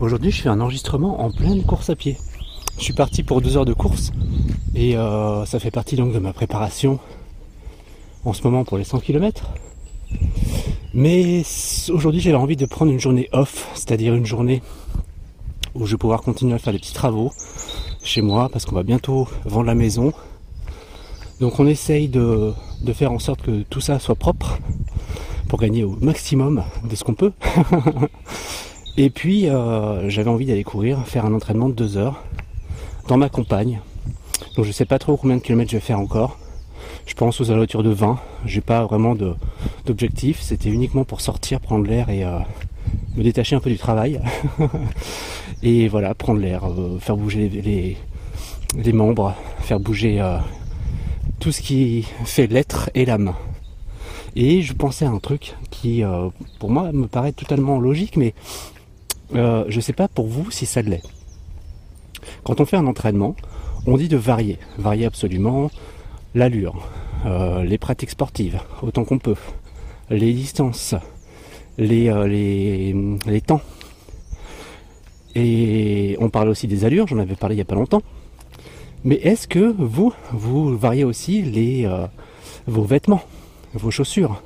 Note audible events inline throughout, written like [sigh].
Aujourd'hui, je fais un enregistrement en pleine course à pied. Je suis parti pour deux heures de course et euh, ça fait partie donc de ma préparation en ce moment pour les 100 km. Mais aujourd'hui, j'avais envie de prendre une journée off, c'est-à-dire une journée où je vais pouvoir continuer à faire des petits travaux chez moi parce qu'on va bientôt vendre la maison. Donc on essaye de faire en sorte que tout ça soit propre pour gagner au maximum de ce qu'on peut. [laughs] Et puis euh, j'avais envie d'aller courir, faire un entraînement de deux heures dans ma campagne. Donc je sais pas trop combien de kilomètres je vais faire encore. Je pense aux alentours de 20. J'ai pas vraiment d'objectif. C'était uniquement pour sortir, prendre l'air et euh, me détacher un peu du travail. [laughs] et voilà, prendre l'air, euh, faire bouger les, membres, faire bouger tout ce qui fait l'être et l'âme. Et je pensais à un truc qui, pour moi, me paraît totalement logique, mais euh, je ne sais pas pour vous si ça l'est. Quand on fait un entraînement, on dit de varier, varier absolument l'allure, euh, les pratiques sportives, autant qu'on peut, les distances, les, les, les temps. Et on parle aussi des allures, j'en avais parlé il n'y a pas longtemps. Mais est-ce que vous, vous variez aussi vos vêtements vos chaussures?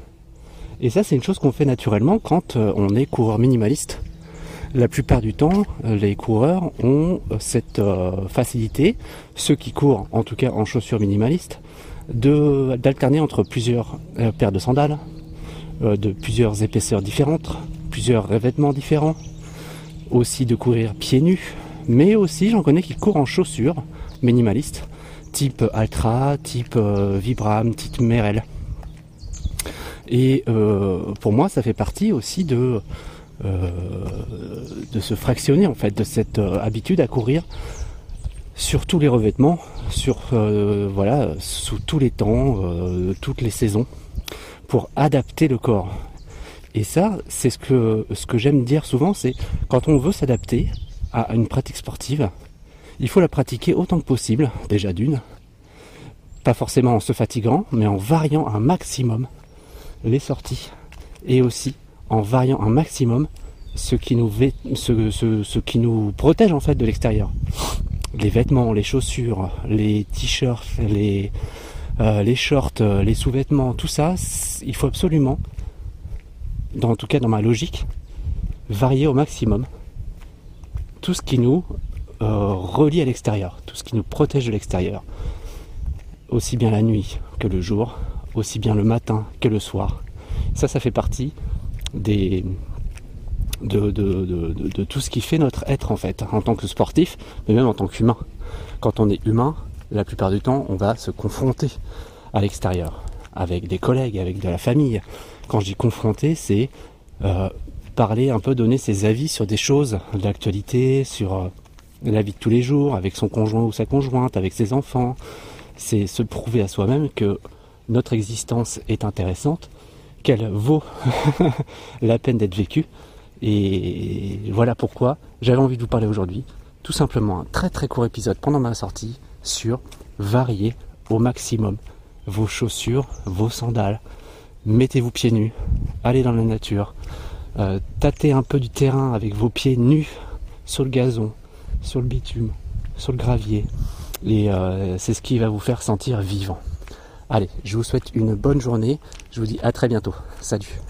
Et ça, c'est une chose qu'on fait naturellement quand euh, on est coureur minimaliste. La plupart du temps, euh, les coureurs ont euh, cette facilité, ceux qui courent en tout cas en chaussures minimalistes, d'alterner entre plusieurs paires de sandales, de plusieurs épaisseurs différentes, plusieurs revêtements différents, aussi de courir pieds nus, mais aussi j'en connais qui courent en chaussures minimalistes, type Altra, type Vibram, type Merrell. Et euh, pour moi, ça fait partie aussi de, euh, de se fractionner en fait, de cette euh, habitude à courir sur tous les revêtements, sur voilà, sous tous les temps, toutes les saisons, pour adapter le corps. Et ça, c'est ce que ce que j'aime dire souvent, c'est quand on veut s'adapter à une pratique sportive, il faut la pratiquer autant que possible, déjà d'une, pas forcément en se fatiguant, mais en variant un maximum les sorties et aussi en variant un maximum ce qui nous, ce, qui nous protège en fait de l'extérieur. Les vêtements, les chaussures, les t-shirts, les, euh, les shorts, euh, les sous-vêtements, tout ça, il faut absolument, dans, en tout cas dans ma logique, varier au maximum tout ce qui nous euh, relie à l'extérieur, tout ce qui nous protège de l'extérieur, aussi bien la nuit que le jour, aussi bien le matin que le soir. Ça, ça fait partie de, de, tout ce qui fait notre être en fait, en tant que sportif, mais même en tant qu'humain. Quand on est humain, la plupart du temps, on va se confronter à l'extérieur, avec des collègues, avec de la famille. Quand je dis confronter, c'est euh, parler un peu, donner ses avis sur des choses d'actualité, sur euh, la vie de tous les jours, avec son conjoint ou sa conjointe, avec ses enfants. C'est se prouver à soi-même que notre existence est intéressante, qu'elle vaut [laughs] la peine d'être vécue. Et voilà pourquoi j'avais envie de vous parler aujourd'hui. Tout simplement un très très court épisode pendant ma sortie sur varier au maximum vos chaussures, vos sandales. Mettez-vous pieds nus, allez dans la nature, euh, tâtez un peu du terrain avec vos pieds nus sur le gazon, sur le bitume, sur le gravier. Et euh, c'est ce qui va vous faire sentir vivant. Allez, je vous souhaite une bonne journée. Je vous dis à très bientôt. Salut